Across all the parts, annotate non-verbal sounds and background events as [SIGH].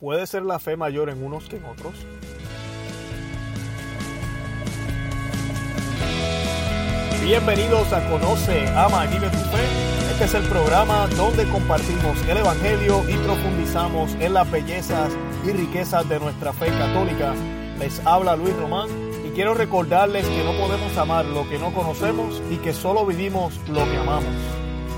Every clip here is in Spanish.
¿Puede ser la fe mayor en unos que en otros? Bienvenidos a Conoce, Ama y Vive tu Fe. Este es el programa donde compartimos el Evangelio y profundizamos en las bellezas y riquezas de nuestra fe católica. Les habla Luis Román y quiero recordarles que no podemos amar lo que no conocemos y que solo vivimos lo que amamos.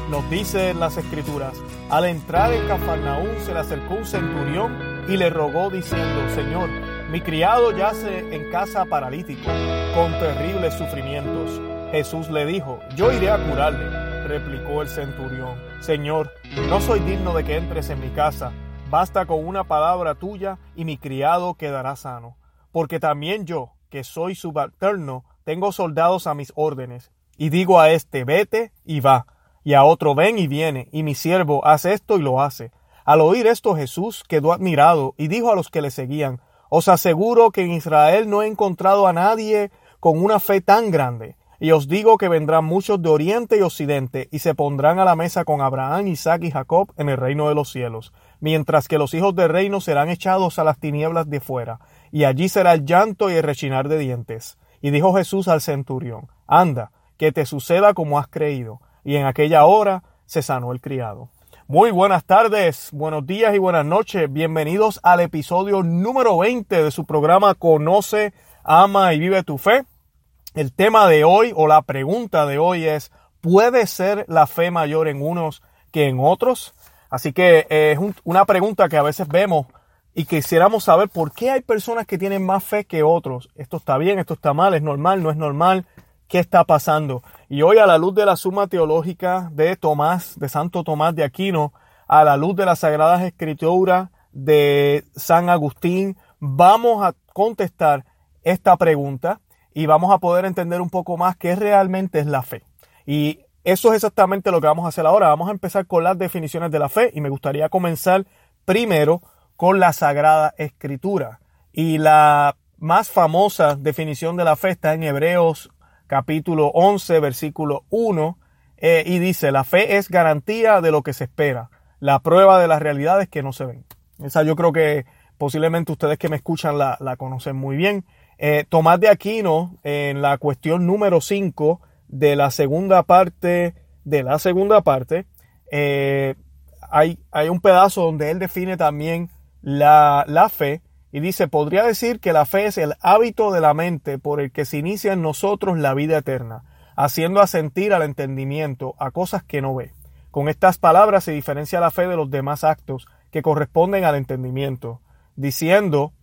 Nos dice las Escrituras, al entrar en Cafarnaúm se le acercó un centurión y le rogó diciendo, Señor, mi criado yace en casa paralítico, con terribles sufrimientos. Jesús le dijo, yo iré a curarle, replicó el centurión. Señor, no soy digno de que entres en mi casa, basta con una palabra tuya y mi criado quedará sano. Porque también yo, que soy subalterno, tengo soldados a mis órdenes, y digo a este, vete y va, y a otro, ven y viene, y mi siervo hace esto y lo hace. Al oír esto Jesús quedó admirado y dijo a los que le seguían, os aseguro que en Israel no he encontrado a nadie con una fe tan grande. Y os digo que vendrán muchos de oriente y occidente, y se pondrán a la mesa con Abraham, Isaac y Jacob en el reino de los cielos, mientras que los hijos del reino serán echados a las tinieblas de fuera, y allí será el llanto y el rechinar de dientes. Y dijo Jesús al centurión, Anda, que te suceda como has creído. Y en aquella hora se sanó el criado. Muy buenas tardes, buenos días y buenas noches. Bienvenidos al episodio número 20 de su programa Conoce, Ama y Vive tu Fe. El tema de hoy o la pregunta de hoy es, ¿puede ser la fe mayor en unos que en otros? Así que eh, es una pregunta que a veces vemos y quisiéramos saber por qué hay personas que tienen más fe que otros. Esto está bien, esto está mal, es normal, no es normal. ¿Qué está pasando? Y hoy a la luz de la suma teológica de Tomás, de Santo Tomás de Aquino, a la luz de las Sagradas Escrituras de San Agustín, vamos a contestar esta pregunta y vamos a poder entender un poco más qué realmente es la fe. Y eso es exactamente lo que vamos a hacer ahora. Vamos a empezar con las definiciones de la fe y me gustaría comenzar primero con la Sagrada Escritura. Y la más famosa definición de la fe está en Hebreos capítulo 11, versículo 1, eh, y dice, la fe es garantía de lo que se espera, la prueba de las realidades que no se ven. Esa yo creo que posiblemente ustedes que me escuchan la, la conocen muy bien. Eh, Tomás de Aquino, en la cuestión número 5 de la segunda parte, de la segunda parte, eh, hay, hay, un pedazo donde él define también la, la fe y dice, podría decir que la fe es el hábito de la mente por el que se inicia en nosotros la vida eterna, haciendo asentir al entendimiento a cosas que no ve. Con estas palabras se diferencia la fe de los demás actos que corresponden al entendimiento, diciendo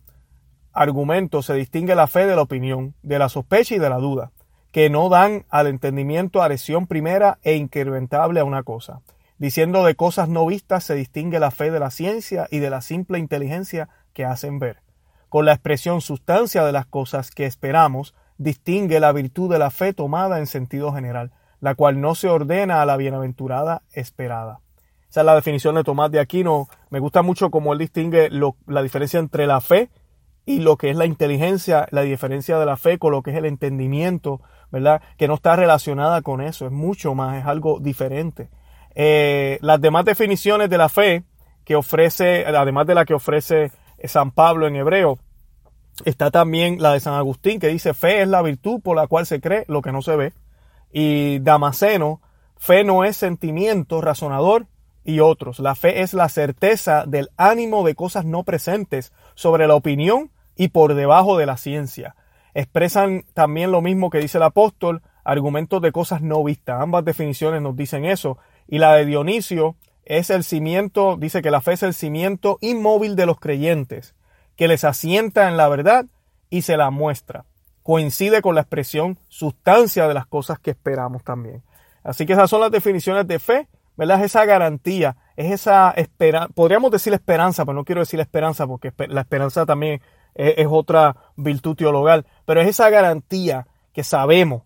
argumento se distingue la fe de la opinión, de la sospecha y de la duda, que no dan al entendimiento adhesión primera e incrementable a una cosa. Diciendo de cosas no vistas se distingue la fe de la ciencia y de la simple inteligencia que hacen ver. Con la expresión sustancia de las cosas que esperamos, distingue la virtud de la fe tomada en sentido general, la cual no se ordena a la bienaventurada esperada. Esa es la definición de Tomás de Aquino. Me gusta mucho cómo él distingue la diferencia entre la fe y lo que es la inteligencia, la diferencia de la fe con lo que es el entendimiento, ¿verdad? Que no está relacionada con eso, es mucho más, es algo diferente. Eh, las demás definiciones de la fe que ofrece, además de la que ofrece San Pablo en hebreo, está también la de San Agustín que dice fe es la virtud por la cual se cree lo que no se ve. Y Damasceno, fe no es sentimiento razonador y otros. La fe es la certeza del ánimo de cosas no presentes sobre la opinión y por debajo de la ciencia. Expresan también lo mismo que dice el apóstol, argumentos de cosas no vistas. Ambas definiciones nos dicen eso. Y la de Dionisio es el cimiento, dice que la fe es el cimiento inmóvil de los creyentes, que les asienta en la verdad y se la muestra. Coincide con la expresión sustancia de las cosas que esperamos también. Así que esas son las definiciones de fe, ¿verdad? Es esa garantía, es esa esperanza, podríamos decir esperanza, pero no quiero decir esperanza porque la esperanza también es, otra virtud teologal, pero es esa garantía que sabemos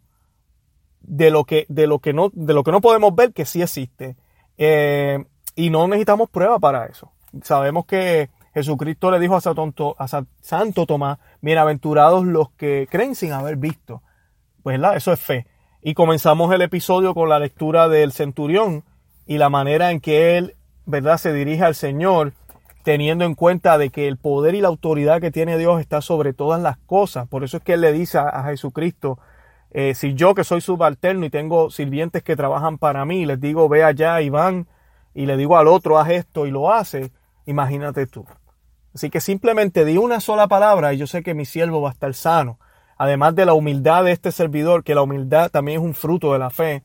de lo que, de lo que, no, de lo que no podemos ver que sí existe. Eh, y no necesitamos prueba para eso. Sabemos que Jesucristo le dijo a, Santo, a Tomás, bienaventurados los que creen sin haber visto. Pues ¿verdad? eso es fe. Y comenzamos el episodio con la lectura del centurión y la manera en que él, ¿verdad?, se dirige al Señor teniendo en cuenta de que el poder y la autoridad que tiene Dios está sobre todas las cosas. Por eso es que Él le dice a, Jesucristo, eh, si yo que soy subalterno y tengo sirvientes que trabajan para mí, les digo, ve allá y van, y le digo al otro, haz esto y lo hace, imagínate tú. Así que simplemente di una sola palabra y yo sé que mi siervo va a estar sano. Además de la humildad de este servidor, que la humildad también es un fruto de la fe,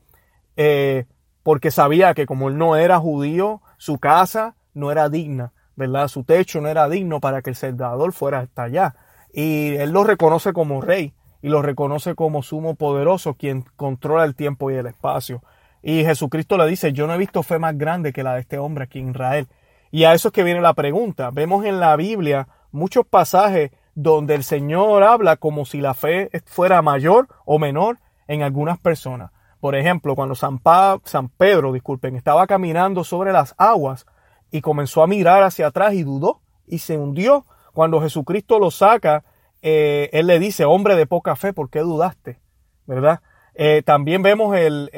eh, porque sabía que como él no era judío, su casa no era digna, ¿verdad? Su techo no era digno para que el Salvador fuera hasta allá. Y él lo reconoce como rey y lo reconoce como sumo poderoso, quien controla el tiempo y el espacio. Y Jesucristo le dice, yo no he visto fe más grande que la de este hombre aquí en Israel. Y a eso es que viene la pregunta. Vemos en la Biblia muchos pasajes donde el Señor habla como si la fe fuera mayor o menor en algunas personas. Por ejemplo, cuando San, San Pedro, disculpen, estaba caminando sobre las aguas y comenzó a mirar hacia atrás y dudó y se hundió. Cuando Jesucristo lo saca, eh, él le dice, hombre de poca fe, ¿por qué dudaste? ¿Verdad? Eh, también vemos el,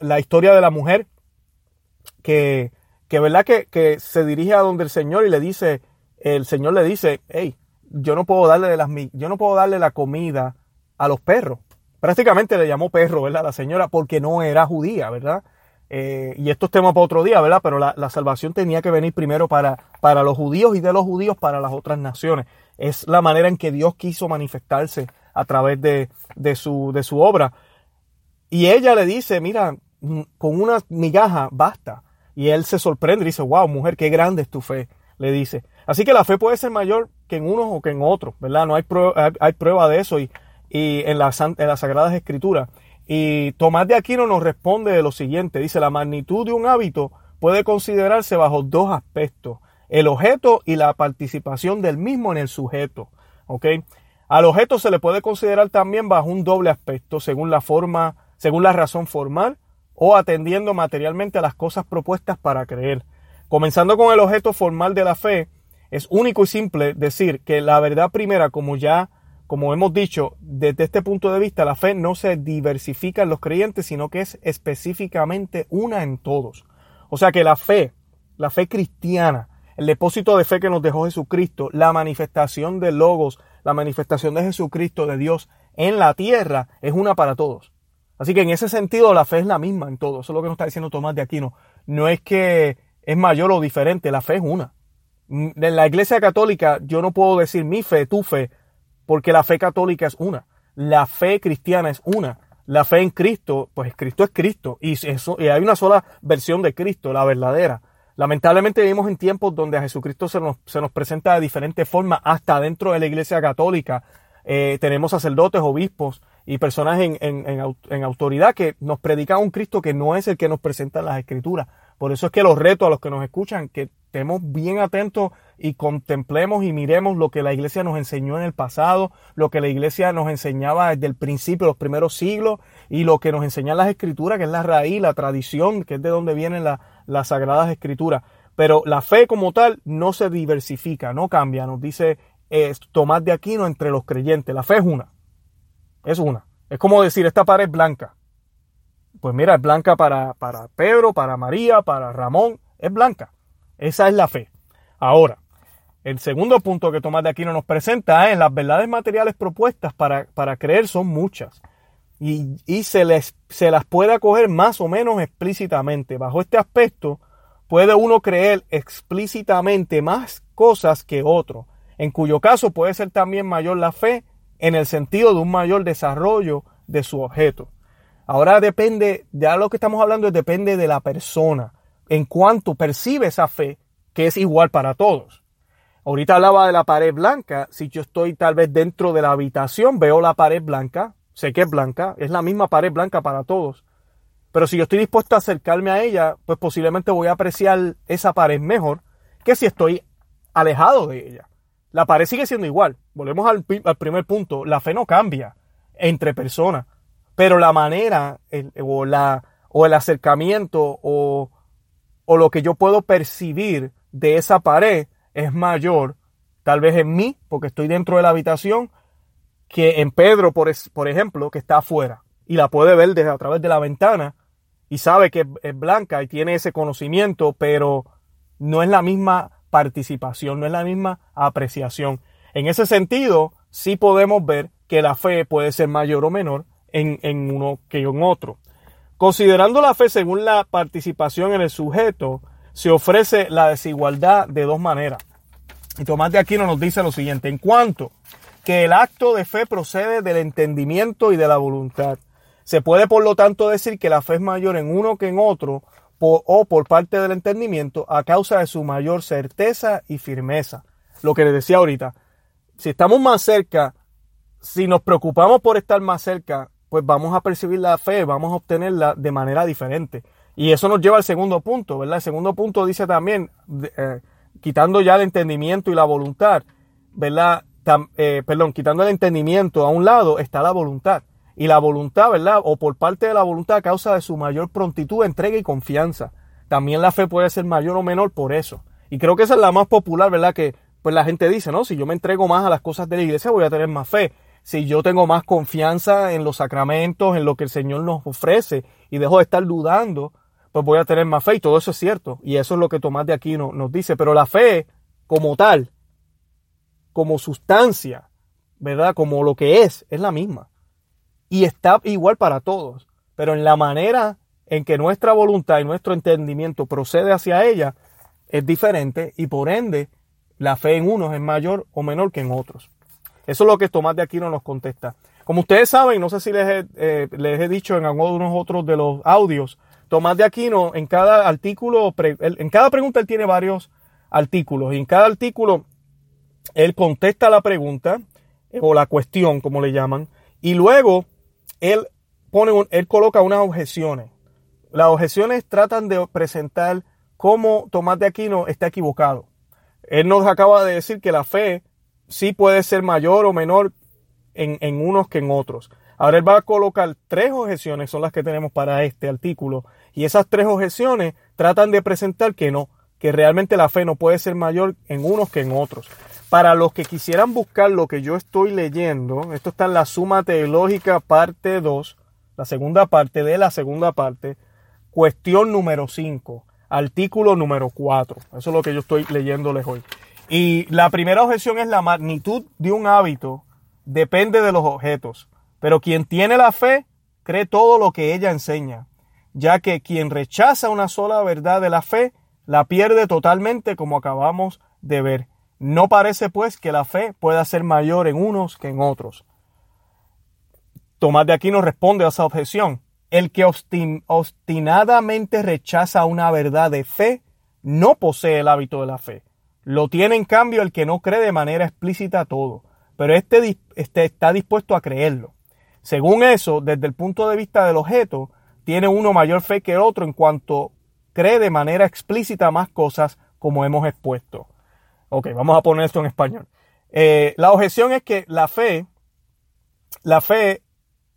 la historia de la mujer que que verdad que, que, se dirige a donde el Señor y le dice, el Señor le dice, hey, yo no puedo darle de las, yo no puedo darle la comida a los perros. Prácticamente le llamó perro, ¿verdad? La señora porque no era judía, ¿verdad? Eh, y esto es tema para otro día, ¿verdad? Pero la, salvación tenía que venir primero para, para los judíos y de los judíos para las otras naciones. Es la manera en que Dios quiso manifestarse a través de, de, su, de su obra. Y ella le dice, mira, mm, con una migaja basta. Y él se sorprende y dice, wow, mujer, qué grande es tu fe, le dice. Así que la fe puede ser mayor que en unos o que en otros, ¿verdad? No hay prueba, hay, prueba de eso y, y en, las, en las Sagradas Escrituras. Y Tomás de Aquino nos responde de lo siguiente, dice, la magnitud de un hábito puede considerarse bajo dos aspectos, el objeto y la participación del mismo en el sujeto, ¿ok? Al objeto se le puede considerar también bajo un doble aspecto, según la forma, según la razón formal o atendiendo materialmente a las cosas propuestas para creer. Comenzando con el objeto formal de la fe, es único y simple decir que la verdad primera, como ya, como hemos dicho, desde este punto de vista, la fe no se diversifica en los creyentes, sino que es específicamente una en todos. O sea que la fe, la fe cristiana, el depósito de fe que nos dejó Jesucristo, la manifestación de Logos, la manifestación de Jesucristo, de Dios en la tierra, es una para todos. Así que en ese sentido la fe es la misma en todo. Eso es lo que nos está diciendo Tomás de Aquino. No es que es mayor o diferente, la fe es una. Mm, en la iglesia católica yo no puedo decir mi fe, tu fe, porque la fe católica es una. La fe cristiana es una. La fe en Cristo, pues Cristo es Cristo. Y, eso, y hay una sola versión de Cristo, la verdadera. Lamentablemente vivimos en tiempos donde a Jesucristo se nos, se nos presenta de diferentes formas, hasta dentro de la iglesia católica. Eh, tenemos sacerdotes, obispos, y personas en, en, autoridad que nos predican un Cristo que no es el que nos presenta las escrituras. Por eso es que los reto a los que nos escuchan que estemos bien atentos y contemplemos y miremos lo que la iglesia nos enseñó en el pasado, lo que la iglesia nos enseñaba desde el principio, los primeros siglos, y lo que nos enseñan las escrituras, que es la raíz, la tradición, que es de donde vienen las sagradas escrituras. Pero la fe como tal no se diversifica, no cambia, nos dice Tomás de Aquino entre los creyentes. La fe es una. Es una. Es como decir, esta pared es blanca. Pues mira, es blanca para, para Pedro, para María, para Ramón. Es blanca. Esa es la fe. Ahora, el segundo punto que Tomás de Aquino nos presenta es las verdades materiales propuestas para, para creer son muchas. Y, y, se, les, se las puede acoger más o menos explícitamente. Bajo este aspecto, puede uno creer explícitamente más cosas que otro, en cuyo caso puede ser también mayor la fe en el sentido de un mayor desarrollo de su objeto. Ahora depende, ya lo que estamos hablando depende de la persona, en cuanto percibe esa fe, que es igual para todos. Ahorita hablaba de la pared blanca, si yo estoy tal vez dentro de la habitación, veo la pared blanca, sé que es blanca, es la misma pared blanca para todos. Pero si yo estoy dispuesto a acercarme a ella, pues posiblemente voy a apreciar esa pared mejor que si estoy alejado de ella. La pared sigue siendo igual. Volvemos al, primer punto. La fe no cambia entre personas. Pero la manera o, la, o el acercamiento o, o lo que yo puedo percibir de esa pared es mayor, tal vez en mí, porque estoy dentro de la habitación, que en Pedro, por, por ejemplo, que está afuera y la puede ver desde a través de la ventana y sabe que es blanca y tiene ese conocimiento, pero no es la misma participación, no es la misma apreciación. En ese sentido, sí podemos ver que la fe puede ser mayor o menor en, en uno que en otro. Considerando la fe según la participación en el sujeto, se ofrece la desigualdad de dos maneras. Y Tomás de Aquino nos dice lo siguiente, en cuanto que el acto de fe procede del entendimiento y de la voluntad. Se puede por lo tanto decir que la fe es mayor en uno que en otro o por parte del entendimiento a causa de su mayor certeza y firmeza. Lo que les decía ahorita, si estamos más cerca, si nos preocupamos por estar más cerca, pues vamos a percibir la fe, vamos a obtenerla de manera diferente. Y eso nos lleva al segundo punto, ¿verdad? El segundo punto dice también, eh, quitando ya el entendimiento y la voluntad, ¿verdad? Eh, perdón, quitando el entendimiento a un lado está la voluntad. Y la voluntad, ¿verdad? O por parte de la voluntad a causa de su mayor prontitud, entrega y confianza. También la fe puede ser mayor o menor por eso. Y creo que esa es la más popular, ¿verdad? Que pues la gente dice, ¿no? Si yo me entrego más a las cosas de la iglesia, voy a tener más fe. Si yo tengo más confianza en los sacramentos, en lo que el Señor nos ofrece, y dejo de estar dudando, pues voy a tener más fe. Y todo eso es cierto. Y eso es lo que Tomás de Aquino nos dice. Pero la fe, como tal, como sustancia, ¿verdad? Como lo que es, es la misma y está igual para todos. Pero en la manera en que nuestra voluntad y nuestro entendimiento procede hacia ella es diferente y por ende la fe en unos es mayor o menor que en otros. Eso es lo que Tomás de Aquino nos contesta. Como ustedes saben, no sé si les he, eh, les he dicho en algunos otros de los audios, Tomás de Aquino en cada artículo, en cada pregunta él tiene varios artículos y en cada artículo él contesta la pregunta eh, o la cuestión, como le llaman, y luego él, pone él coloca unas objeciones. Las objeciones tratan de presentar cómo Tomás de Aquino está equivocado. Él nos acaba de decir que la fe sí puede ser mayor o menor en, en, unos que en otros. Ahora él va a colocar tres objeciones, son las que tenemos para este artículo, y esas tres objeciones tratan de presentar que no, que realmente la fe no puede ser mayor en unos que en otros. Para los que quisieran buscar lo que yo estoy leyendo, esto está en la Suma Teológica parte 2, la segunda parte de la segunda parte, cuestión número 5, artículo número 4. Eso es lo que yo estoy leyéndoles hoy. Y la primera objeción es la magnitud de un hábito depende de los objetos, pero quien tiene la fe cree todo lo que ella enseña, ya que quien rechaza una sola verdad de la fe la pierde totalmente como acabamos de ver. No parece pues que la fe pueda ser mayor en unos que en otros. Tomás de Aquino responde a esa objeción. El que obstinadamente rechaza una verdad de fe no posee el hábito de la fe. Lo tiene en cambio el que no cree de manera explícita todo, pero este, este está dispuesto a creerlo. Según eso, desde el punto de vista del objeto, tiene uno mayor fe que el otro en cuanto cree de manera explícita más cosas como hemos expuesto. Ok, vamos a poner esto en español. Eh, la objeción es que la fe, la fe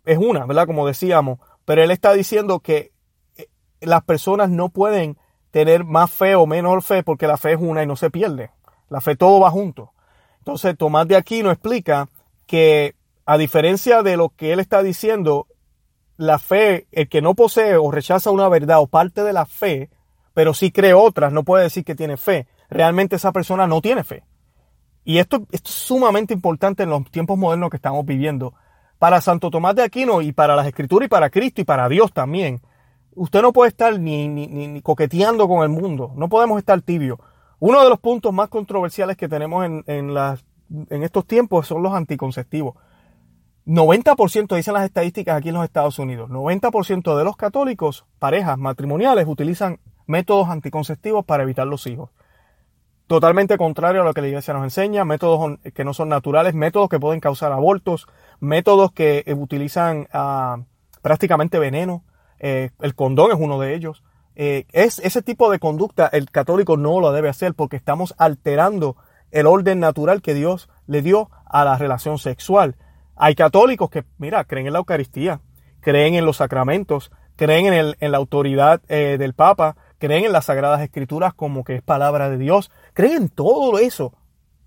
es una, ¿verdad? Como decíamos, pero él está diciendo que eh, las personas no pueden tener más fe o menor fe porque la fe es una y no se pierde. La fe todo va junto. Entonces Tomás de Aquino explica que a diferencia de lo que él está diciendo, la fe, el que no posee o rechaza una verdad o parte de la fe, pero sí cree otras, no puede decir que tiene fe realmente esa persona no tiene fe. Y esto, esto es sumamente importante en los tiempos modernos que estamos viviendo. Para Santo Tomás de Aquino y para las Escrituras y para Cristo y para Dios también. Usted no puede estar ni, ni, ni coqueteando con el mundo. No podemos estar tibio. Uno de los puntos más controversiales que tenemos en, en, en estos tiempos son los anticonceptivos. 90% dicen las estadísticas aquí en los Estados Unidos. 90% de los católicos, parejas matrimoniales, utilizan métodos anticonceptivos para evitar los hijos totalmente contrario a lo que la iglesia nos enseña, métodos que no son naturales, métodos que pueden causar abortos, métodos que eh, utilizan ah, prácticamente veneno, eh, el condón es uno de ellos. Eh, es ese tipo de conducta el católico no lo debe hacer porque estamos alterando el orden natural que Dios le dio a la relación sexual. Hay católicos que, mira, creen en la Eucaristía, creen en los sacramentos, creen en, en la autoridad del Papa, creen en las Sagradas Escrituras como que es palabra de Dios, creen en todo eso,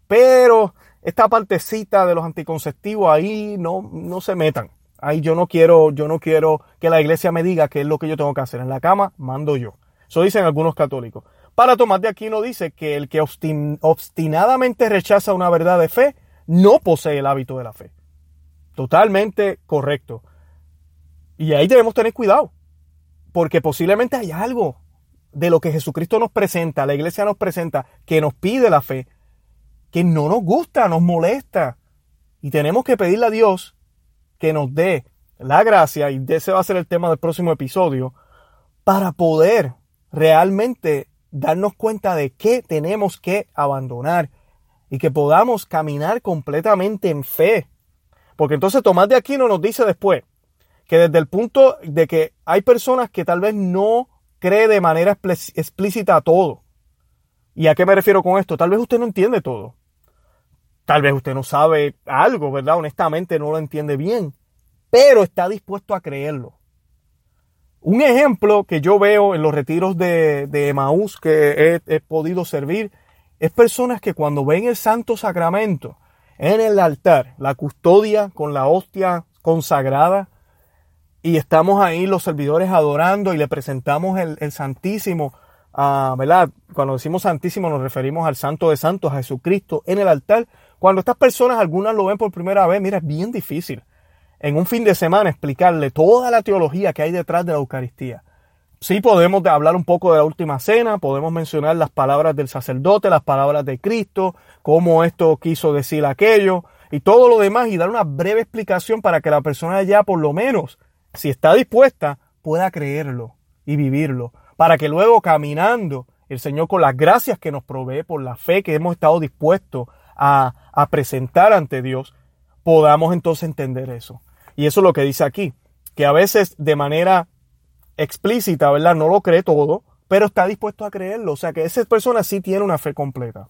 pero esta partecita de los anticonceptivos ahí no, no se metan. Ahí yo no quiero, yo no quiero que la iglesia me diga qué es lo que yo tengo que hacer. En la cama mando yo. Eso dicen algunos católicos. Para Tomás de Aquino dice que el que obstinadamente rechaza una verdad de fe no posee el hábito de la fe. Totalmente correcto. Y ahí debemos tener cuidado, porque posiblemente hay algo de lo que Jesucristo nos presenta, la iglesia nos presenta, que nos pide la fe, que no nos gusta, nos molesta. Y tenemos que pedirle a Dios que nos dé la gracia, y ese va a ser el tema del próximo episodio, para poder realmente darnos cuenta de qué tenemos que abandonar y que podamos caminar completamente en fe. Porque entonces Tomás de Aquino nos dice después que desde el punto de que hay personas que tal vez no cree de manera explícita a todo. ¿Y a qué me refiero con esto? Tal vez usted no entiende todo. Tal vez usted no sabe algo, ¿verdad? Honestamente no lo entiende bien, pero está dispuesto a creerlo. Un ejemplo que yo veo en los retiros de, de Emaús que he, podido servir es personas que cuando ven el Santo Sacramento en el altar, la custodia con la hostia consagrada, y estamos ahí los servidores adorando y le presentamos el, Santísimo, uh, ¿verdad? Cuando decimos Santísimo nos referimos al Santo de Santos, a Jesucristo en el altar. Cuando estas personas, algunas lo ven por primera vez, mira, es bien difícil en un fin de semana explicarle toda la teología que hay detrás de la Eucaristía. Sí podemos hablar un poco de la última cena, podemos mencionar las palabras del sacerdote, las palabras de Cristo, cómo esto quiso decir aquello y todo lo demás y dar una breve explicación para que la persona ya por lo menos si está dispuesta, pueda creerlo y vivirlo, para que luego caminando el Señor con las gracias que nos provee por la fe que hemos estado dispuestos a, presentar ante Dios, podamos entonces entender eso. Y eso es lo que dice aquí, que a veces de manera explícita, ¿verdad? No lo cree todo, pero está dispuesto a creerlo. O sea que esa persona sí tiene una fe completa.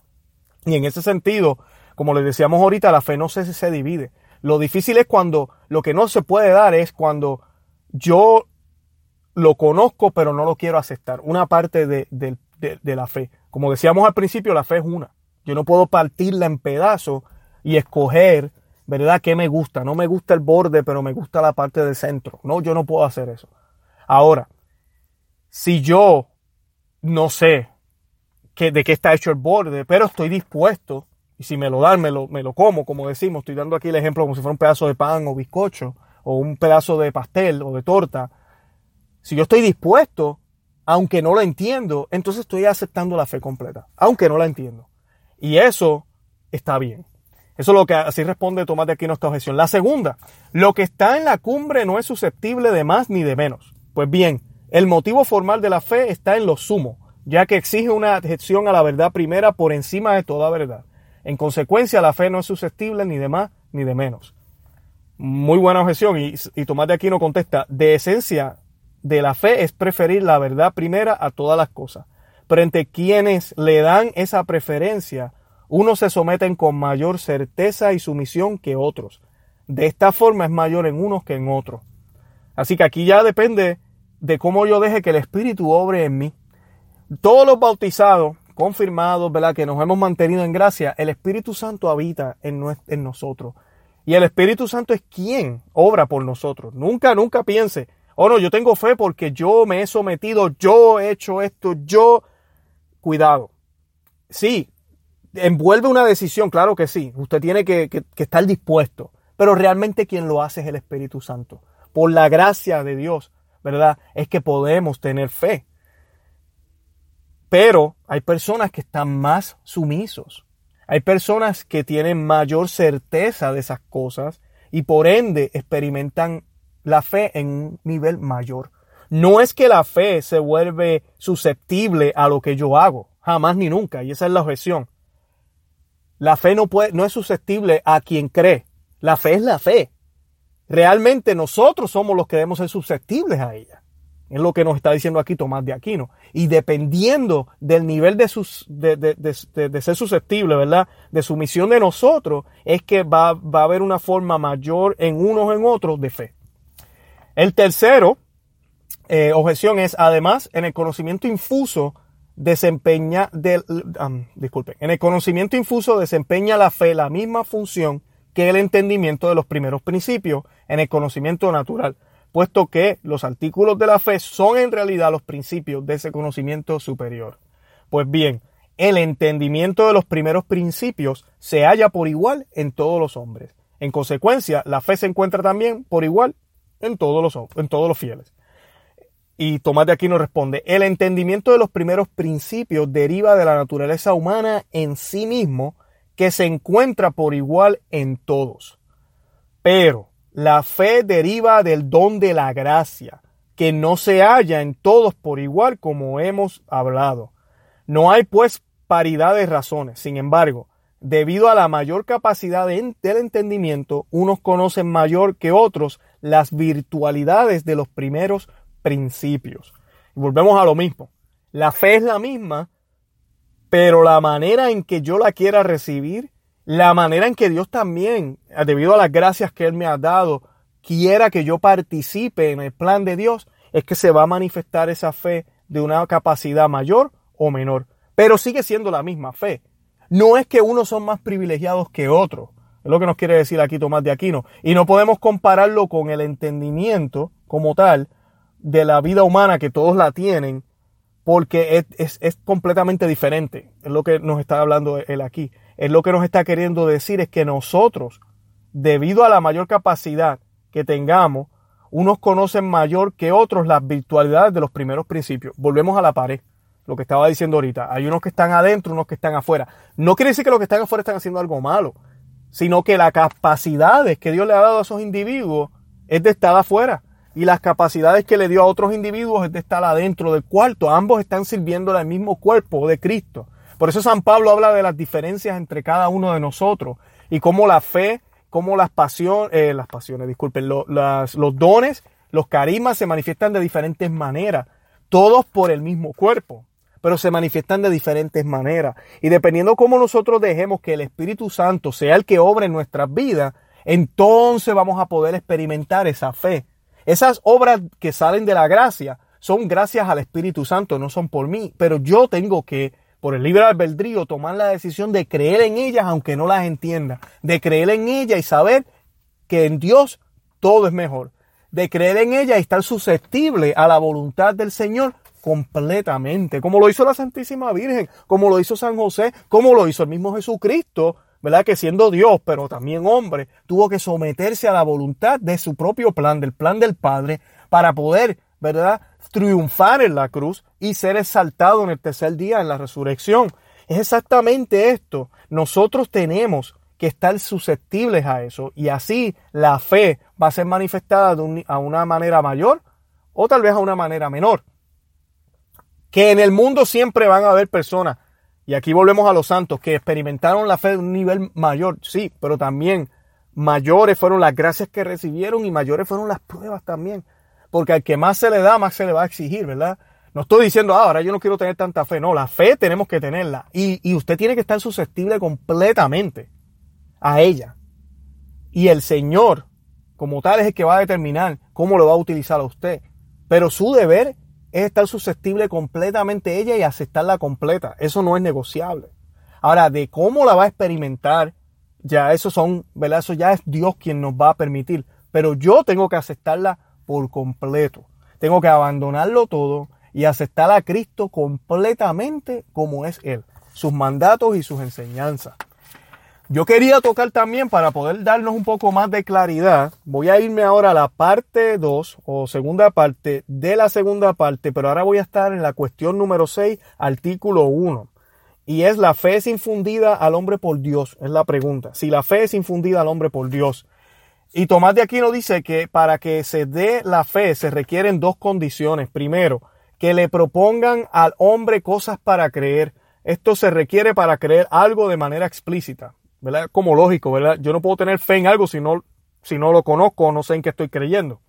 Y en ese sentido, como les decíamos ahorita, la fe no se, se divide. Lo difícil es cuando lo que no se puede dar es cuando yo lo conozco, pero no lo quiero aceptar. Una parte de, la fe. Como decíamos al principio, la fe es una. Yo no puedo partirla en pedazos y escoger, ¿verdad?, qué me gusta. No me gusta el borde, pero me gusta la parte del centro. No, yo no puedo hacer eso. Ahora, si yo no sé de qué está hecho el borde, pero estoy dispuesto, y si me lo dan, me lo, me lo como, como decimos, estoy dando aquí el ejemplo como si fuera un pedazo de pan o bizcocho, o un pedazo de pastel o de torta, si yo estoy dispuesto, aunque no lo entiendo, entonces estoy aceptando la fe completa, aunque no la entiendo. Y eso está bien. Eso es lo que así responde Tomás de Aquino esta objeción. La segunda, lo que está en la cumbre no es susceptible de más ni de menos. Pues bien, el motivo formal de la fe está en lo sumo, ya que exige una adhesión a la verdad primera por encima de toda verdad. En consecuencia, la fe no es susceptible ni de más ni de menos. Muy buena objeción. Y, y Tomás de Aquino contesta, de esencia de la fe es preferir la verdad primera a todas las cosas. Pero entre quienes le dan esa preferencia, unos se someten con mayor certeza y sumisión que otros. De esta forma es mayor en unos que en otros. Así que aquí ya depende de cómo yo deje que el Espíritu obre en mí. Todos los bautizados, confirmados, ¿verdad? Que nos hemos mantenido en gracia, el Espíritu Santo habita en, en nosotros. Y el Espíritu Santo es quien obra por nosotros. Nunca, nunca piense, oh no, yo tengo fe porque yo me he sometido, yo he hecho esto, yo... Cuidado. Sí, envuelve una decisión, claro que sí. Usted tiene que, estar dispuesto. Pero realmente quien lo hace es el Espíritu Santo. Por la gracia de Dios, ¿verdad? Es que podemos tener fe. Pero hay personas que están más sumisos. Hay personas que tienen mayor certeza de esas cosas y por ende experimentan la fe en un nivel mayor. No es que la fe se vuelve susceptible a lo que yo hago, jamás ni nunca, y esa es la objeción. La fe no, puede, no es susceptible a quien cree. La fe es la fe. Realmente nosotros somos los que debemos ser susceptibles a ella. Es lo que nos está diciendo aquí Tomás de Aquino. Y dependiendo del nivel de, sus, de, de, de, ser susceptible, ¿verdad? De sumisión de nosotros, es que va, va, a haber una forma mayor en unos en otros de fe. El tercero, eh, objeción es, además, en el conocimiento infuso desempeña, en el conocimiento infuso desempeña la fe la misma función que el entendimiento de los primeros principios en el conocimiento natural puesto que los artículos de la fe son en realidad los principios de ese conocimiento superior. Pues bien, el entendimiento de los primeros principios se halla por igual en todos los hombres. En consecuencia, la fe se encuentra también por igual en todos los, en todos los fieles. Y Tomás de Aquino responde, el entendimiento de los primeros principios deriva de la naturaleza humana en sí mismo, que se encuentra por igual en todos. Pero la fe deriva del don de la gracia, que no se halla en todos por igual como hemos hablado. No hay pues paridad de razones. Sin embargo, debido a la mayor capacidad del entendimiento, unos conocen mayor que otros las virtualidades de los primeros principios. Y volvemos a lo mismo. La fe es la misma, pero la manera en que yo la quiera recibir, la manera en que Dios también, debido a las gracias que Él me ha dado, quiera que yo participe en el plan de Dios, es que se va a manifestar esa fe de una capacidad mayor o menor. Pero sigue siendo la misma fe. No es que unos son más privilegiados que otros. Es lo que nos quiere decir aquí Tomás de Aquino. Y no podemos compararlo con el entendimiento como tal de la vida humana que todos la tienen, porque es, es, completamente diferente. Es lo que nos está hablando él aquí. Es lo que nos está queriendo decir es que nosotros, debido a la mayor capacidad que tengamos, unos conocen mayor que otros las virtualidades de los primeros principios. Volvemos a la pared, lo que estaba diciendo ahorita. Hay unos que están adentro, unos que están afuera. No quiere decir que los que están afuera están haciendo algo malo, sino que las capacidades que Dios le ha dado a esos individuos es de estar afuera y las capacidades que le dio a otros individuos es de estar adentro del cuarto. Ambos están sirviendo al mismo cuerpo de Cristo. Por eso San Pablo habla de las diferencias entre cada uno de nosotros y cómo la fe, cómo las pasiones, eh, las pasiones, disculpen, los dones, los carismas se manifiestan de diferentes maneras, todos por el mismo cuerpo, pero se manifiestan de diferentes maneras. Y dependiendo cómo nosotros dejemos que el Espíritu Santo sea el que obre en nuestras vidas, entonces vamos a poder experimentar esa fe esas obras que salen de la gracia son gracias al Espíritu Santo, no son por mí, pero yo tengo que, por el libre albedrío, tomar la decisión de creer en ellas aunque no las entienda, de creer en ellas y saber que en Dios todo es mejor, de creer en ella y estar susceptible a la voluntad del Señor completamente, como lo hizo la Santísima Virgen, como lo hizo San José, como lo hizo el mismo Jesucristo, ¿verdad? Que siendo Dios, pero también hombre, tuvo que someterse a la voluntad de su propio plan, del plan del Padre, para poder, ¿verdad? Triunfar en la cruz y ser exaltado en el tercer día en la resurrección. Es exactamente esto. Nosotros tenemos que estar susceptibles a eso y así la fe va a ser manifestada a una manera mayor o tal vez a una manera menor. Que en el mundo siempre van a haber personas y aquí volvemos a los santos que experimentaron la fe de un nivel mayor, sí, pero también mayores fueron las gracias que recibieron y mayores fueron las pruebas también. Porque al que más se le da, más se le va a exigir, ¿verdad? No estoy diciendo, ah, ahora yo no quiero tener tanta fe. No, la fe tenemos que tenerla. Y, y usted tiene que estar susceptible completamente a ella. Y el Señor, como tal, es el que va a determinar cómo lo va a utilizar a usted. Pero su deber es estar susceptible completamente ella y aceptarla completa. Eso no es negociable. Ahora, de cómo la va a experimentar, ya eso son, ¿verdad? Eso ya es Dios quien nos va a permitir. Pero yo tengo que aceptarla por completo. Tengo que abandonarlo todo y aceptar a Cristo completamente como es Él, sus mandatos y sus enseñanzas. Yo quería tocar también para poder darnos un poco más de claridad. Voy a irme ahora a la parte 2 o segunda parte de la segunda parte, pero ahora voy a estar en la cuestión número 6, artículo 1. Y es la fe es infundida al hombre por Dios, es la pregunta. Si la fe es infundida al hombre por Dios. Y Tomás de Aquino dice que para que se dé la fe se requieren dos condiciones. Primero, que le propongan al hombre cosas para creer. Esto se requiere para creer algo de manera explícita. ¿Verdad? Como lógico, ¿verdad? Yo no puedo tener fe en algo si no, si no lo conozco no sé en qué estoy creyendo.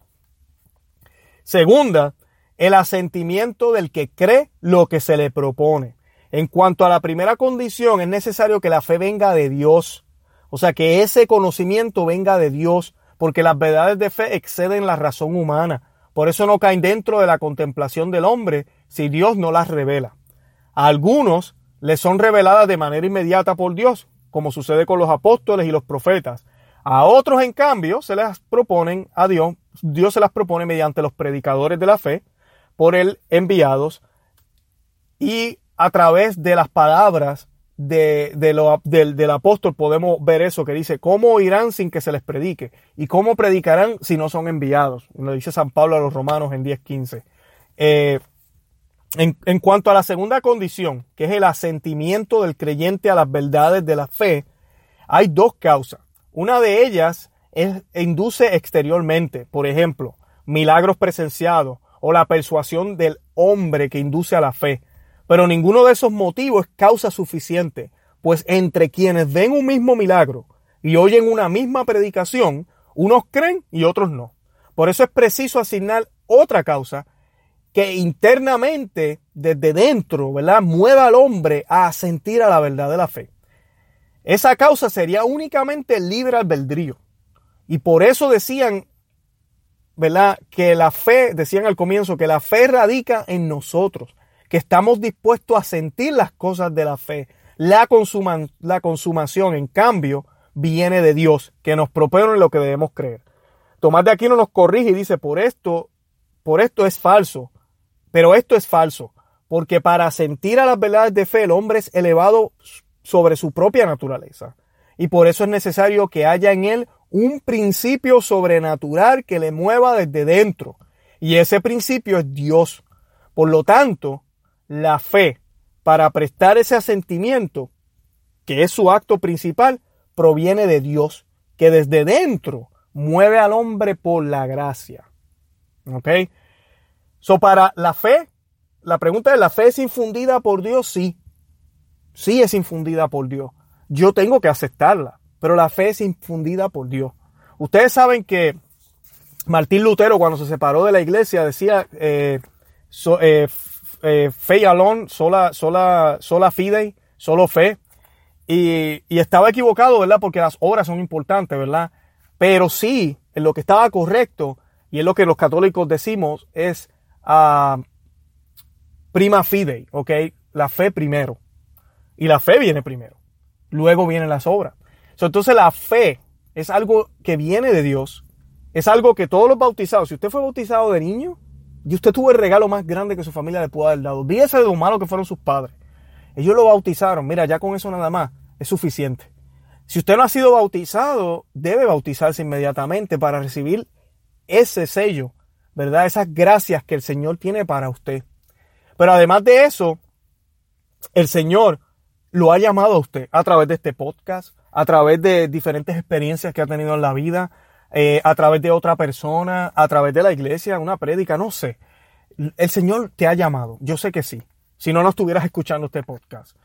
Segunda, el asentimiento del que cree lo que se le propone. En cuanto a la primera condición, es necesario que la fe venga de Dios. O sea, que ese conocimiento venga de Dios, porque las verdades de fe exceden la razón humana. Por eso no caen dentro de la contemplación del hombre si Dios no las revela. A algunos les son reveladas de manera inmediata por Dios, como sucede con los apóstoles y los profetas. A otros, en cambio, se les proponen a Dios, Dios se las propone mediante los predicadores de la fe, por él enviados, y a través de las palabras de, del, del, apóstol podemos ver eso que dice, ¿cómo irán sin que se les predique? ¿Y cómo predicarán si no son enviados? Lo dice San Pablo a los romanos en 10.15. Eh, en, cuanto a la segunda condición, que es el asentimiento del creyente a las verdades de la fe, hay dos causas. Una de ellas induce exteriormente, por ejemplo, milagros presenciados o la persuasión del hombre que induce a la fe. Pero ninguno de esos motivos es causa suficiente, pues entre quienes ven un mismo milagro y oyen una misma predicación, unos creen y otros no. Por eso es preciso asignar otra causa que internamente, desde dentro, ¿verdad?, mueva al hombre a sentir a la verdad de la fe. Esa causa sería únicamente el libre albedrío. Y por eso decían, ¿verdad?, que la fe, decían al comienzo, que la fe radica en nosotros, que estamos dispuestos a sentir las cosas de la fe. La, la consumación, en cambio, viene de Dios, que nos propone lo que debemos creer. Tomás de Aquino nos corrige y dice, por esto, por esto es falso, pero esto es falso, porque para sentir a las verdades de fe el hombre es elevado sobre su propia naturaleza. Y por eso es necesario que haya en él un principio sobrenatural que le mueva desde dentro. Y ese principio es Dios. Por lo tanto, la fe, para prestar ese asentimiento, que es su acto principal, proviene de Dios, que desde dentro mueve al hombre por la gracia. ¿Ok? So, para la fe, la pregunta es, ¿la fe es infundida por Dios? Sí. Sí es infundida por Dios. Yo tengo que aceptarla, pero la fe es infundida por Dios. Ustedes saben que Martín Lutero, cuando se separó de la iglesia, decía eh, eh, eh, fe y alón, sola, sola, sola fide, solo fe. Y, y, estaba equivocado, ¿verdad? Porque las obras son importantes, ¿verdad? Pero sí, en lo que estaba correcto, y es lo que los católicos decimos, es prima fide, ¿ok? La fe primero. Y la fe viene primero. Luego vienen las obras. entonces la fe es algo que viene de Dios. Es algo que todos los bautizados, si usted fue bautizado de niño, y usted tuvo el regalo más grande que su familia le pudo haber dado. Dígase de lo malo que fueron sus padres. Ellos lo bautizaron. Mira, ya con eso nada más es suficiente. Si usted no ha sido bautizado, debe bautizarse inmediatamente para recibir ese sello ¿verdad? Esas gracias que el Señor tiene para usted. Pero además de eso, el Señor lo ha llamado a usted a través de este podcast, a través de diferentes experiencias que ha tenido en la vida, eh, a través de otra persona, a través de la iglesia, una prédica, no sé. El Señor te ha llamado, yo sé que sí, si no, no estuvieras escuchando este podcast.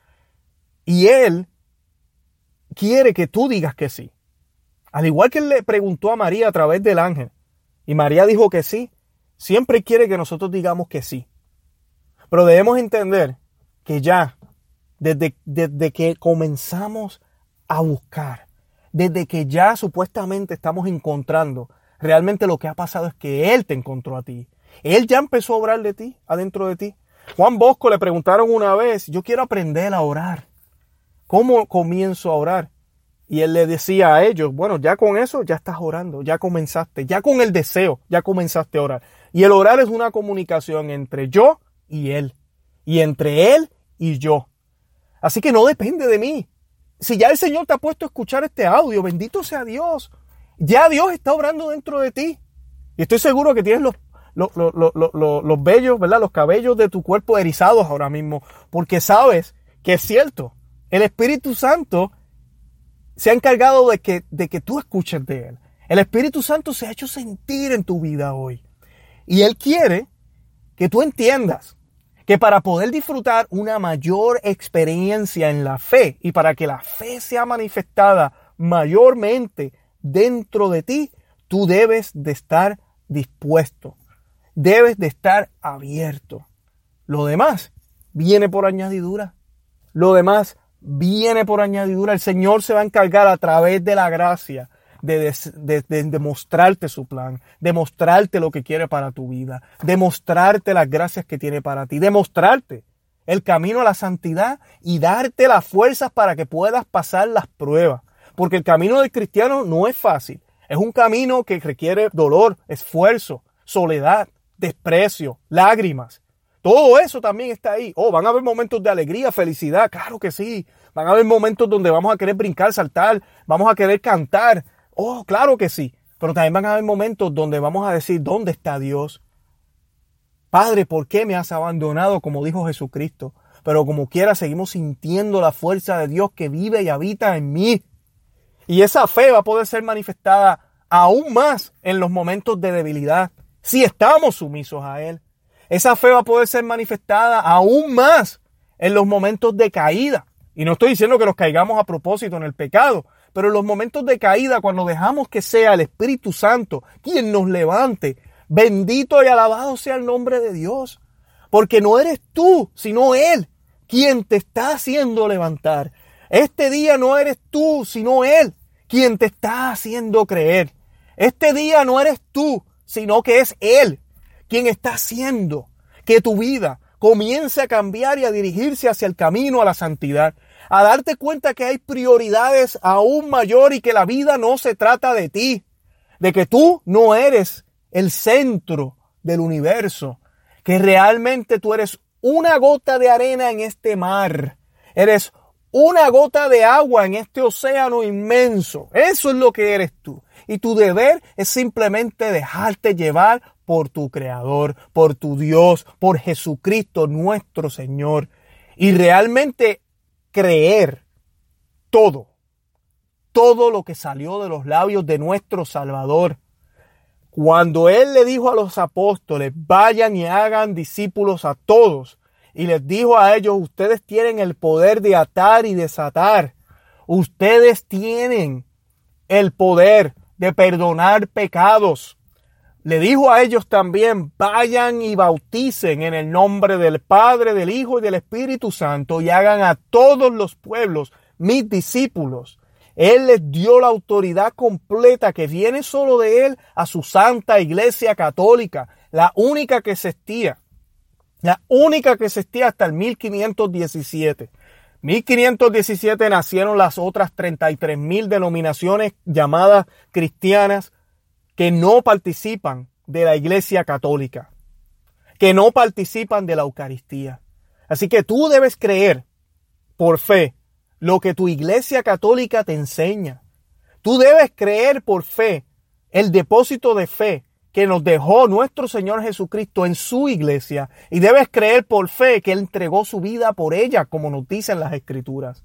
Y Él quiere que tú digas que sí. Al igual que Él le preguntó a María a través del ángel, y María dijo que sí, siempre quiere que nosotros digamos que sí. Pero debemos entender que ya, desde, desde que comenzamos a buscar, desde que ya supuestamente estamos encontrando, realmente lo que ha pasado es que Él te encontró a ti. Él ya empezó a orar de ti, adentro de ti. Juan Bosco le preguntaron una vez, yo quiero aprender a orar. ¿Cómo comienzo a orar? Y él le decía a ellos, bueno, ya con eso ya estás orando, ya comenzaste, ya con el deseo, ya comenzaste a orar. Y el orar es una comunicación entre yo y Él. Y entre Él y yo. Así que no depende de mí. Si ya el Señor te ha puesto a escuchar este audio, bendito sea Dios. Ya Dios está obrando dentro de ti. Y estoy seguro que tienes los, los, los, los, vellos, ¿verdad? Los cabellos de tu cuerpo erizados ahora mismo. Porque sabes que es cierto. El Espíritu Santo se ha encargado de que, de que tú escuches de Él. El Espíritu Santo se ha hecho sentir en tu vida hoy. Y Él quiere que tú entiendas que para poder disfrutar una mayor experiencia en la fe y para que la fe sea manifestada mayormente dentro de ti, tú debes de estar dispuesto, debes de estar abierto. Lo demás viene por añadidura. Lo demás viene por añadidura. El Señor se va a encargar a través de la gracia de, demostrarte su plan, demostrarte lo que quiere para tu vida, demostrarte las gracias que tiene para ti, demostrarte el camino a la santidad y darte las fuerzas para que puedas pasar las pruebas. Porque el camino del cristiano no es fácil. Es un camino que requiere dolor, esfuerzo, soledad, desprecio, lágrimas. Todo eso también está ahí. Oh, van a haber momentos de alegría, felicidad, claro que sí. Van a haber momentos donde vamos a querer brincar, saltar, vamos a querer cantar. Oh, claro que sí. Pero también van a haber momentos donde vamos a decir, ¿dónde está Dios? Padre, ¿por qué me has abandonado? Como dijo Jesucristo. Pero como quiera, seguimos sintiendo la fuerza de Dios que vive y habita en mí. Y esa fe va a poder ser manifestada aún más en los momentos de debilidad, si estamos sumisos a Él. Esa fe va a poder ser manifestada aún más en los momentos de caída. Y no estoy diciendo que nos caigamos a propósito en el pecado, pero en los momentos de caída, cuando dejamos que sea el Espíritu Santo quien nos levante, bendito y alabado sea el nombre de Dios. Porque no eres tú, sino Él quien te está haciendo levantar. Este día no eres tú, sino Él quien te está haciendo creer. Este día no eres tú, sino que es Él quien está haciendo que tu vida comience a cambiar y a dirigirse hacia el camino a la santidad, a darte cuenta que hay prioridades aún mayor y que la vida no se trata de ti, de que tú no eres el centro del universo, que realmente tú eres una gota de arena en este mar, eres una gota de agua en este océano inmenso. Eso es lo que eres tú. Y tu deber es simplemente dejarte llevar por tu Creador, por tu Dios, por Jesucristo nuestro Señor. Y realmente creer todo, todo lo que salió de los labios de nuestro Salvador. Cuando Él le dijo a los apóstoles, vayan y hagan discípulos a todos, y les dijo a ellos, ustedes tienen el poder de atar y desatar, ustedes tienen el poder de perdonar pecados. Le dijo a ellos también, vayan y bauticen en el nombre del Padre, del Hijo y del Espíritu Santo y hagan a todos los pueblos mis discípulos. Él les dio la autoridad completa que viene solo de Él a su santa iglesia católica, la única que existía, la única que existía hasta el 1517. 1517 nacieron las otras 33 mil denominaciones llamadas cristianas que no participan de la iglesia católica, que no participan de la Eucaristía. Así que tú debes creer por fe lo que tu iglesia católica te enseña. Tú debes creer por fe el depósito de fe que nos dejó nuestro Señor Jesucristo en su iglesia y debes creer por fe que Él entregó su vida por ella, como nos dicen las escrituras,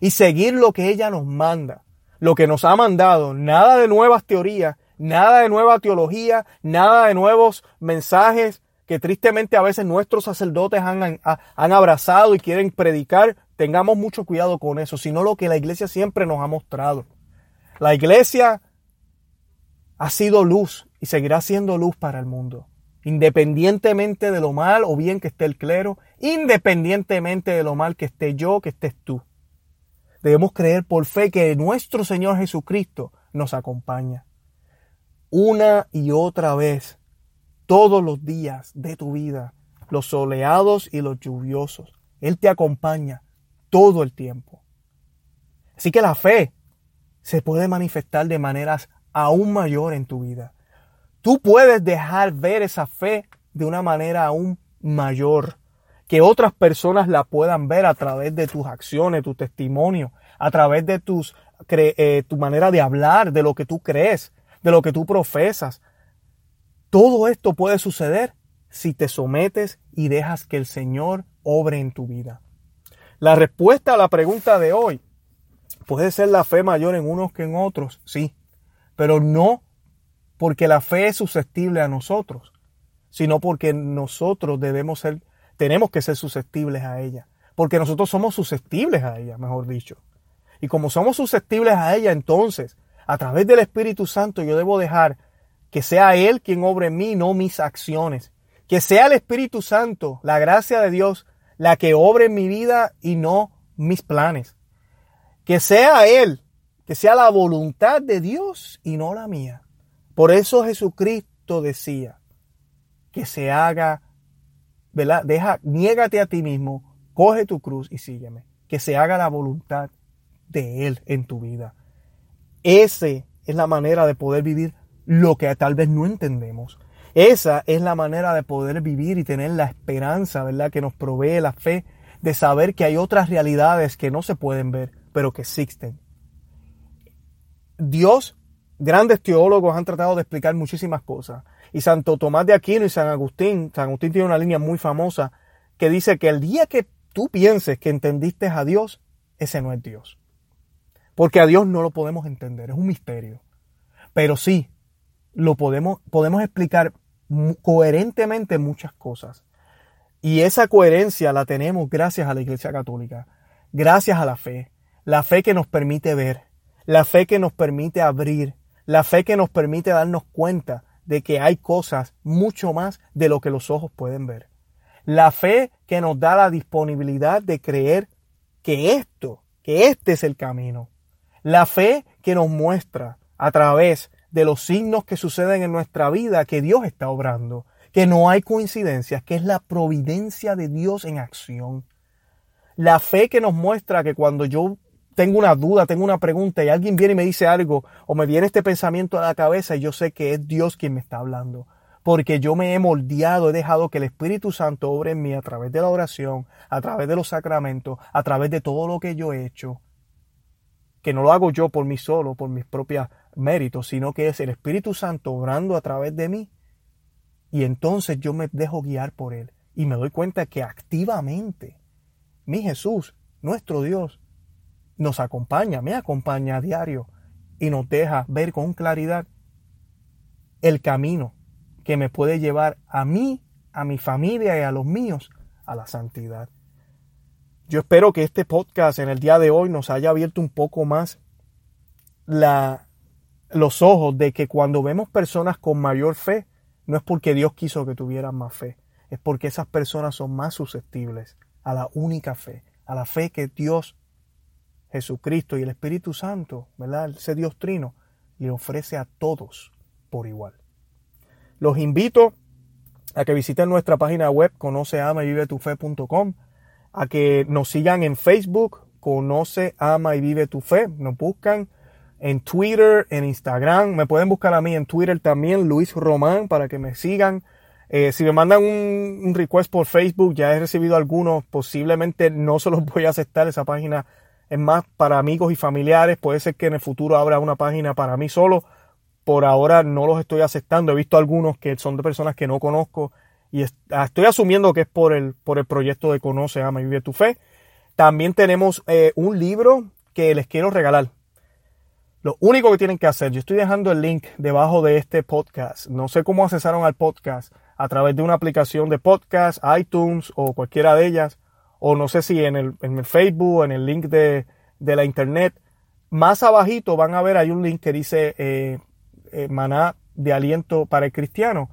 y seguir lo que ella nos manda, lo que nos ha mandado, nada de nuevas teorías, nada de nueva teología, nada de nuevos mensajes que tristemente a veces nuestros sacerdotes han, abrazado y quieren predicar, tengamos mucho cuidado con eso, sino lo que la iglesia siempre nos ha mostrado. La iglesia ha sido luz y seguirá siendo luz para el mundo. Independientemente de lo mal o bien que esté el clero, independientemente de lo mal que esté yo, que estés tú. Debemos creer por fe que nuestro Señor Jesucristo nos acompaña. Una y otra vez, todos los días de tu vida, los soleados y los lluviosos. Él te acompaña todo el tiempo. Así que la fe se puede manifestar de maneras aún mayor en tu vida. Tú puedes dejar ver esa fe de una manera aún mayor, que otras personas la puedan ver a través de tus acciones, tu testimonio, a través de tus, eh, tu manera de hablar, de lo que tú crees, de lo que tú profesas. Todo esto puede suceder si te sometes y dejas que el Señor obre en tu vida. La respuesta a la pregunta de hoy puede ser la fe mayor en unos que en otros, sí, pero no porque la fe es susceptible a nosotros, sino porque nosotros debemos ser, tenemos que ser susceptibles a ella, porque nosotros somos susceptibles a ella, mejor dicho. Y como somos susceptibles a ella, entonces, a través del Espíritu Santo, yo debo dejar que sea Él quien obre en mí, no mis acciones. Que sea el Espíritu Santo, la gracia de Dios, la que obre en mi vida y no mis planes. Que sea Él que sea la voluntad de Dios y no la mía. Por eso Jesucristo decía que se haga, ¿verdad? Deja, niégate a ti mismo, coge tu cruz y sígueme. Que se haga la voluntad de Él en tu vida. Esa es la manera de poder vivir lo que tal vez no entendemos. Esa es la manera de poder vivir y tener la esperanza, ¿verdad? Que nos provee la fe de saber que hay otras realidades que no se pueden ver, pero que existen. Dios, grandes teólogos han tratado de explicar muchísimas cosas. Y Santo Tomás de Aquino y San Agustín, San Agustín tiene una línea muy famosa que dice que el día que tú pienses que entendiste a Dios, ese no es Dios. Porque a Dios no lo podemos entender, es un misterio. Pero sí, lo podemos, podemos explicar coherentemente muchas cosas. Y esa coherencia la tenemos gracias a la Iglesia Católica, gracias a la fe, la fe que nos permite ver, la fe que nos permite abrir, la fe que nos permite darnos cuenta de que hay cosas mucho más de lo que los ojos pueden ver. La fe que nos da la disponibilidad de creer que esto, que este es el camino. La fe que nos muestra a través de los signos que suceden en nuestra vida que Dios está obrando, que no hay coincidencias, que es la providencia de Dios en acción. La fe que nos muestra que cuando yo tengo una duda, tengo una pregunta y alguien viene y me dice algo o me viene este pensamiento a la cabeza y yo sé que es Dios quien me está hablando. Porque yo me he moldeado, he dejado que el Espíritu Santo obre en mí a través de la oración, a través de los sacramentos, a través de todo lo que yo he hecho. Que no lo hago yo por mí solo, por mis propios méritos, sino que es el Espíritu Santo obrando a través de mí. Y entonces yo me dejo guiar por Él. Y me doy cuenta que activamente mi Jesús, nuestro Dios, nos acompaña, me acompaña a diario y nos deja ver con claridad el camino que me puede llevar a mí, a mi familia y a los míos a la santidad. Yo espero que este podcast en el día de hoy nos haya abierto un poco más la, los ojos de que cuando vemos personas con mayor fe, no es porque Dios quiso que tuvieran más fe, es porque esas personas son más susceptibles a la única fe, a la fe que Dios Jesucristo y el Espíritu Santo, ¿verdad? Ese Dios trino, le ofrece a todos por igual. Los invito a que visiten nuestra página web conoce, a que nos sigan en Facebook, conoce, ama y vive tu fe, nos buscan en Twitter, en Instagram, me pueden buscar a mí en Twitter también, Luis Román, para que me sigan. Eh, si me mandan un, un, request por Facebook, ya he recibido algunos, posiblemente no se los [LAUGHS] voy a aceptar, esa página es más para amigos y familiares. Puede ser que en el futuro abra una página para mí solo. Por ahora no los estoy aceptando. He visto algunos que son de personas que no conozco y ah, estoy asumiendo que es por el, por el proyecto de Conoce, Ama y Vive tu Fe. También tenemos eh, un libro que les quiero regalar. Lo único que tienen que hacer, yo estoy dejando el link debajo de este podcast. No sé cómo accesaron al podcast a través de una aplicación de podcast, iTunes o cualquiera de ellas o no sé si en el, en el Facebook, en el link de, la internet, más abajito van a ver, hay un link que dice eh, eh, maná de aliento para el cristiano.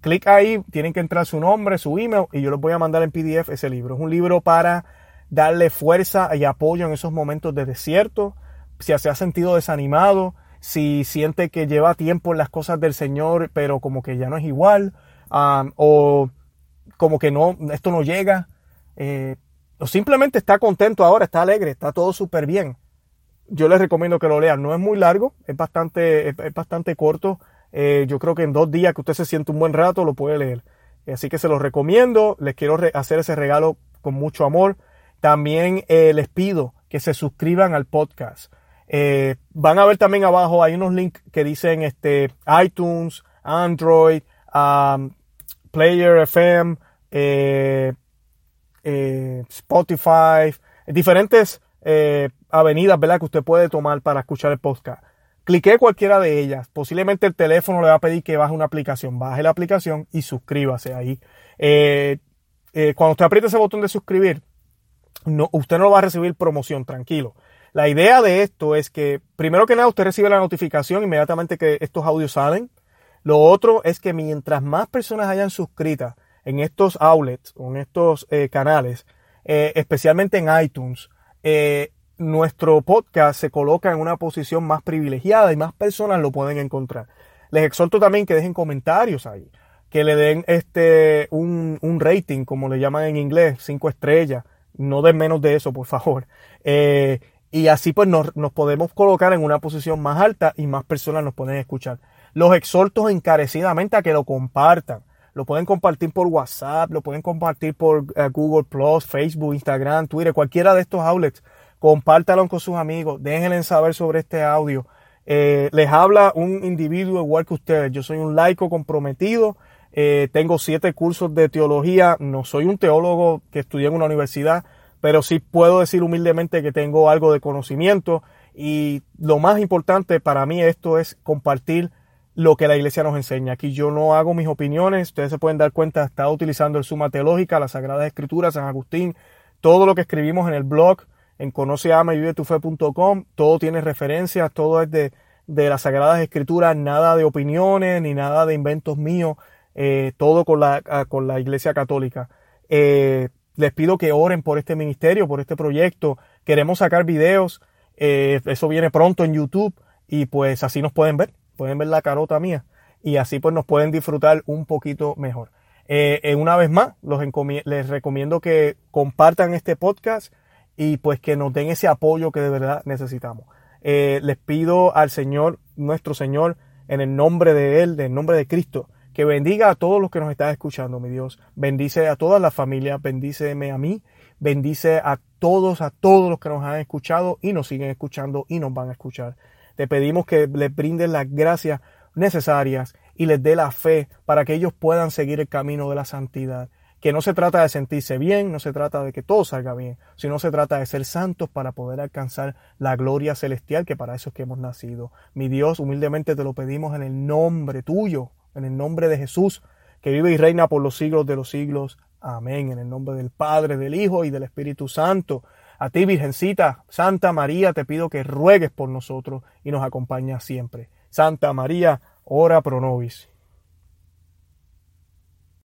Clic ahí, tienen que entrar su nombre, su email y yo les voy a mandar en PDF ese libro. Es un libro para darle fuerza y apoyo en esos momentos de desierto. Si se ha sentido desanimado, si siente que lleva tiempo en las cosas del Señor, pero como que ya no es igual, um, o como que no, esto no llega, eh, o simplemente está contento ahora, está alegre, está todo súper bien. Yo les recomiendo que lo lean. No es muy largo, es bastante, es, bastante corto. Eh, yo creo que en dos días que usted se siente un buen rato lo puede leer. Así que se los recomiendo. Les quiero hacer ese regalo con mucho amor. También eh, les pido que se suscriban al podcast. van a ver también abajo, hay unos links que dicen este, iTunes, Android, um, Player FM, eh, eh, Spotify, diferentes eh, avenidas ¿verdad? que usted puede tomar para escuchar el podcast. Clique cualquiera de ellas. Posiblemente el teléfono le va a pedir que baje una aplicación. Baje la aplicación y suscríbase ahí. Eh, cuando usted apriete ese botón de suscribir, no, usted no va a recibir promoción, tranquilo. La idea de esto es que, primero que nada, usted recibe la notificación inmediatamente que estos audios salen. Lo otro es que mientras más personas hayan suscritas, en estos outlets o en estos eh, canales, eh, especialmente en iTunes, eh, nuestro podcast se coloca en una posición más privilegiada y más personas lo pueden encontrar. Les exhorto también que dejen comentarios ahí, que le den este un, un rating, como le llaman en inglés, cinco estrellas. No den menos de eso, por favor. y así pues nos, nos podemos colocar en una posición más alta y más personas nos pueden escuchar. Los exhorto encarecidamente a que lo compartan. Lo pueden compartir por WhatsApp, lo pueden compartir por eh, Google Plus, Facebook, Instagram, Twitter, cualquiera de estos outlets. Compártalo con sus amigos, déjenles saber sobre este audio. Eh, les habla un individuo igual que ustedes. Yo soy un laico comprometido. Eh, tengo siete cursos de teología. No soy un teólogo que estudié en una universidad, pero sí puedo decir humildemente que tengo algo de conocimiento. Y lo más importante para mí esto es compartir lo que la iglesia nos enseña. Aquí yo no hago mis opiniones, ustedes se pueden dar cuenta, está utilizando el Suma Teológica, la Sagrada Escritura, San Agustín, todo lo que escribimos en el blog, en conoceama.com, todo tiene referencias, todo es de, de las Sagradas Escrituras, nada de opiniones ni nada de inventos míos, eh, todo con la, con la Iglesia Católica. Eh, les pido que oren por este ministerio, por este proyecto. Queremos sacar videos, eh, eso viene pronto en YouTube y pues así nos pueden ver pueden ver la carota mía y así pues nos pueden disfrutar un poquito mejor. Una vez más, los les recomiendo que compartan este podcast y pues que nos den ese apoyo que de verdad necesitamos. Eh, les pido al Señor, nuestro Señor, en el nombre de Él, en el nombre de Cristo, que bendiga a todos los que nos están escuchando, mi Dios. Bendice a todas las familias, bendíceme a mí, bendice a todos, a todos los que nos han escuchado y nos siguen escuchando y nos van a escuchar. Te pedimos que les brindes las gracias necesarias y les dé la fe para que ellos puedan seguir el camino de la santidad. Que no se trata de sentirse bien, no se trata de que todo salga bien, sino se trata de ser santos para poder alcanzar la gloria celestial, que para eso es que hemos nacido. Mi Dios, humildemente te lo pedimos en el nombre tuyo, en el nombre de Jesús, que vive y reina por los siglos de los siglos. Amén. En el nombre del Padre, del Hijo y del Espíritu Santo. A ti, Virgencita, Santa María, te pido que ruegues por nosotros y nos acompañes siempre. Santa María, ora pro nobis.